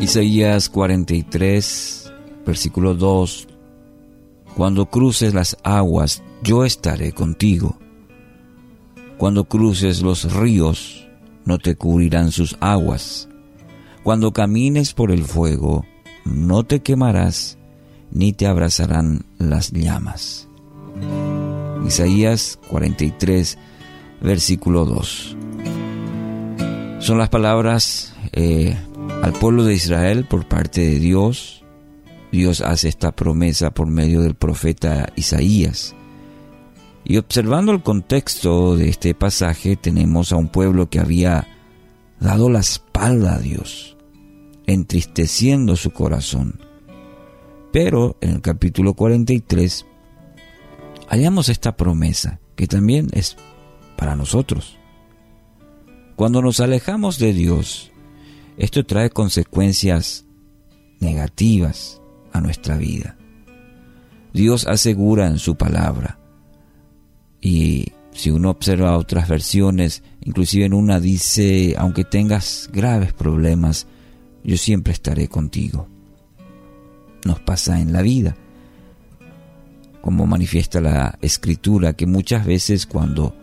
Isaías 43, versículo 2. Cuando cruces las aguas, yo estaré contigo. Cuando cruces los ríos, no te cubrirán sus aguas. Cuando camines por el fuego, no te quemarás, ni te abrazarán las llamas. Isaías 43, versículo 2. Son las palabras eh, al pueblo de Israel por parte de Dios. Dios hace esta promesa por medio del profeta Isaías. Y observando el contexto de este pasaje, tenemos a un pueblo que había dado la espalda a Dios, entristeciendo su corazón. Pero en el capítulo 43 hallamos esta promesa, que también es para nosotros. Cuando nos alejamos de Dios, esto trae consecuencias negativas a nuestra vida. Dios asegura en su palabra, y si uno observa otras versiones, inclusive en una dice, aunque tengas graves problemas, yo siempre estaré contigo. Nos pasa en la vida, como manifiesta la escritura, que muchas veces cuando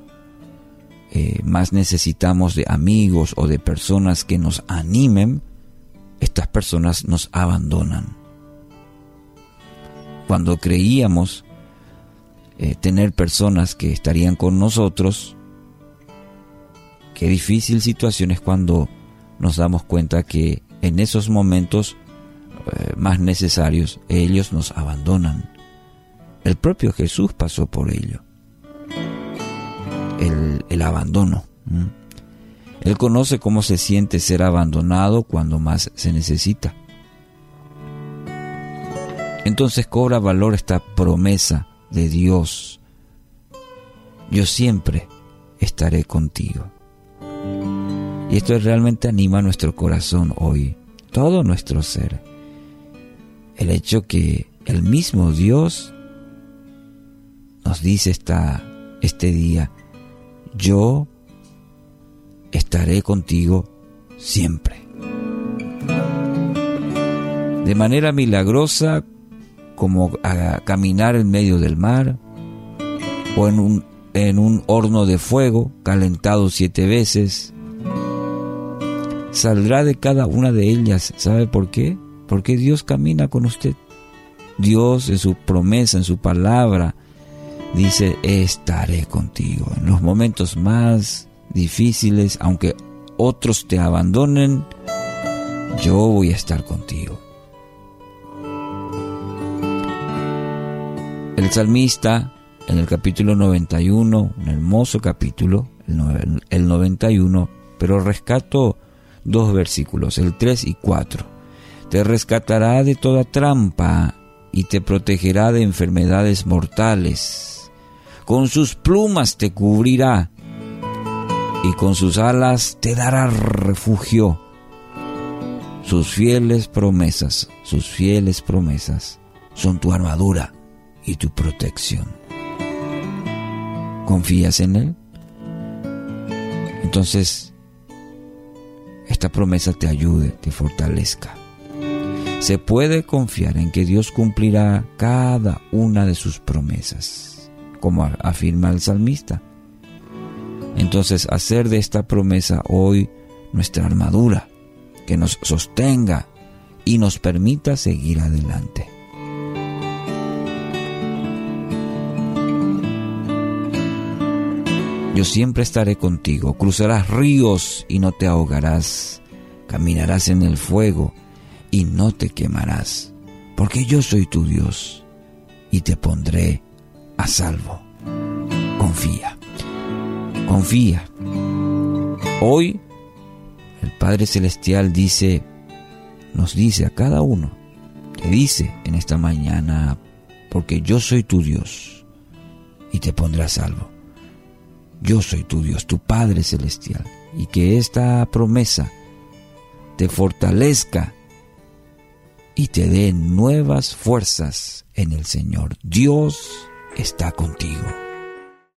eh, más necesitamos de amigos o de personas que nos animen, estas personas nos abandonan. Cuando creíamos eh, tener personas que estarían con nosotros, qué difícil situación es cuando nos damos cuenta que en esos momentos eh, más necesarios ellos nos abandonan. El propio Jesús pasó por ello el, abandono. Él conoce cómo se siente ser abandonado cuando más se necesita. Entonces cobra valor esta promesa de Dios. Yo siempre estaré contigo. Y esto realmente anima nuestro corazón hoy, todo nuestro ser. El hecho que el mismo Dios nos dice esta, este día, yo estaré contigo siempre. De manera milagrosa, como a caminar en medio del mar, o en un, en un horno de fuego calentado siete veces, saldrá de cada una de ellas. ¿Sabe por qué? Porque Dios camina con usted. Dios en su promesa, en su palabra, dice, estaré contigo. En los momentos más difíciles, aunque otros te abandonen, yo voy a estar contigo. El salmista en el capítulo 91, un hermoso capítulo, el 91, pero rescato dos versículos, el 3 y 4. Te rescatará de toda trampa y te protegerá de enfermedades mortales con sus plumas te cubrirá y con sus alas te dará refugio. Sus fieles promesas, sus fieles promesas son tu armadura y tu protección. ¿Confías en Él? Entonces, esta promesa te ayude, te fortalezca. Se puede confiar en que Dios cumplirá cada una de sus promesas como afirma el salmista. Entonces, hacer de esta promesa hoy nuestra armadura, que nos sostenga y nos permita seguir adelante. Yo siempre estaré contigo, cruzarás ríos y no te ahogarás, caminarás en el fuego y no te quemarás, porque yo soy tu Dios y te pondré a salvo. Confía, confía. Hoy el Padre Celestial dice, nos dice a cada uno, te dice en esta mañana, porque yo soy tu Dios y te pondré a salvo. Yo soy tu Dios, tu Padre Celestial, y que esta promesa te fortalezca y te dé nuevas fuerzas en el Señor. Dios está contigo.